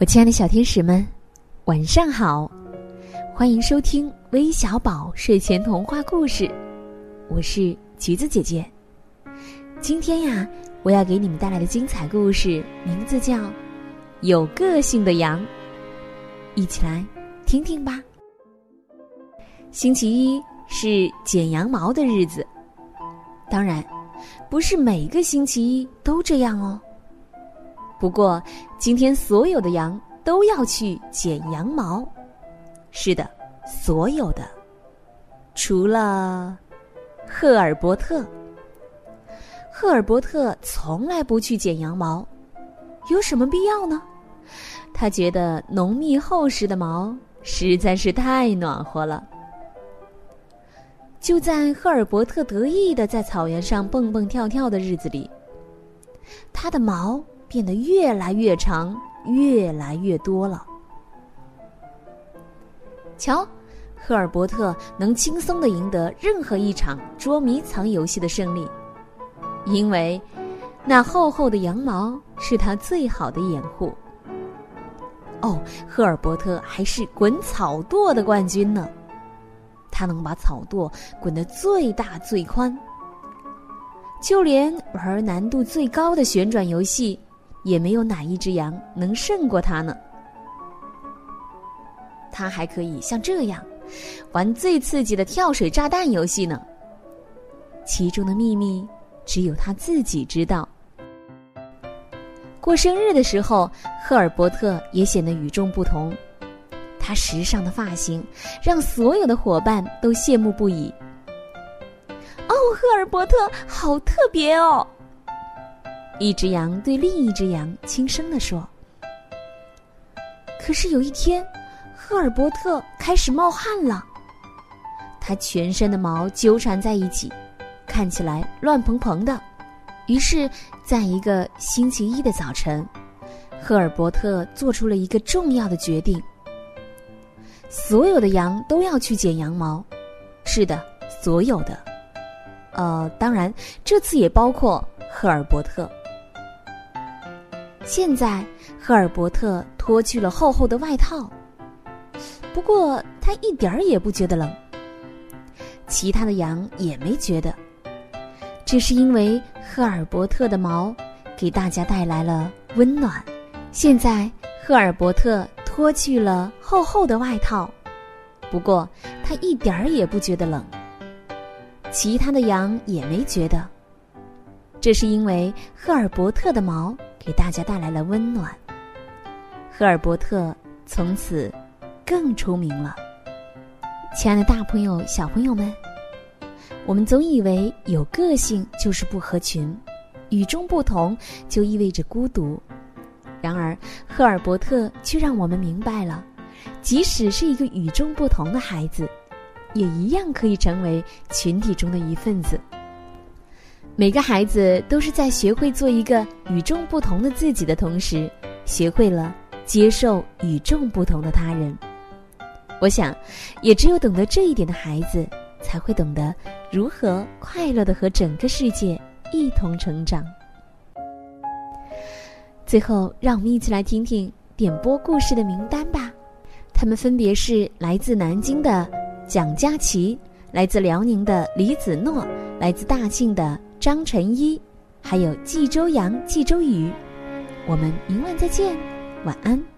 我亲爱的小天使们，晚上好！欢迎收听微小宝睡前童话故事，我是橘子姐姐。今天呀，我要给你们带来的精彩故事名字叫《有个性的羊》，一起来听听吧。星期一是剪羊毛的日子，当然，不是每个星期一都这样哦。不过，今天所有的羊都要去剪羊毛。是的，所有的，除了赫尔伯特。赫尔伯特从来不去剪羊毛，有什么必要呢？他觉得浓密厚实的毛实在是太暖和了。就在赫尔伯特得意的在草原上蹦蹦跳跳的日子里，他的毛。变得越来越长，越来越多了。瞧，赫尔伯特能轻松的赢得任何一场捉迷藏游戏的胜利，因为那厚厚的羊毛是他最好的掩护。哦，赫尔伯特还是滚草垛的冠军呢，他能把草垛滚得最大最宽，就连玩难度最高的旋转游戏。也没有哪一只羊能胜过他呢。他还可以像这样玩最刺激的跳水炸弹游戏呢。其中的秘密只有他自己知道。过生日的时候，赫尔伯特也显得与众不同。他时尚的发型让所有的伙伴都羡慕不已。哦，赫尔伯特好特别哦！一只羊对另一只羊轻声地说：“可是有一天，赫尔伯特开始冒汗了。他全身的毛纠缠在一起，看起来乱蓬蓬的。于是，在一个星期一的早晨，赫尔伯特做出了一个重要的决定：所有的羊都要去剪羊毛。是的，所有的。呃，当然，这次也包括赫尔伯特。”现在，赫尔伯特脱去了厚厚的外套，不过他一点儿也不觉得冷。其他的羊也没觉得，这是因为赫尔伯特的毛给大家带来了温暖。现在，赫尔伯特脱去了厚厚的外套，不过他一点儿也不觉得冷。其他的羊也没觉得，这是因为赫尔伯特的毛。给大家带来了温暖。赫尔伯特从此更出名了。亲爱的，大朋友、小朋友们，我们总以为有个性就是不合群，与众不同就意味着孤独。然而，赫尔伯特却让我们明白了，即使是一个与众不同的孩子，也一样可以成为群体中的一份子。每个孩子都是在学会做一个与众不同的自己的同时，学会了接受与众不同的他人。我想，也只有懂得这一点的孩子，才会懂得如何快乐的和整个世界一同成长。最后，让我们一起来听听点播故事的名单吧。他们分别是来自南京的蒋佳琪，来自辽宁的李子诺，来自大庆的。张晨一，还有冀州阳、冀州雨，我们明晚再见，晚安。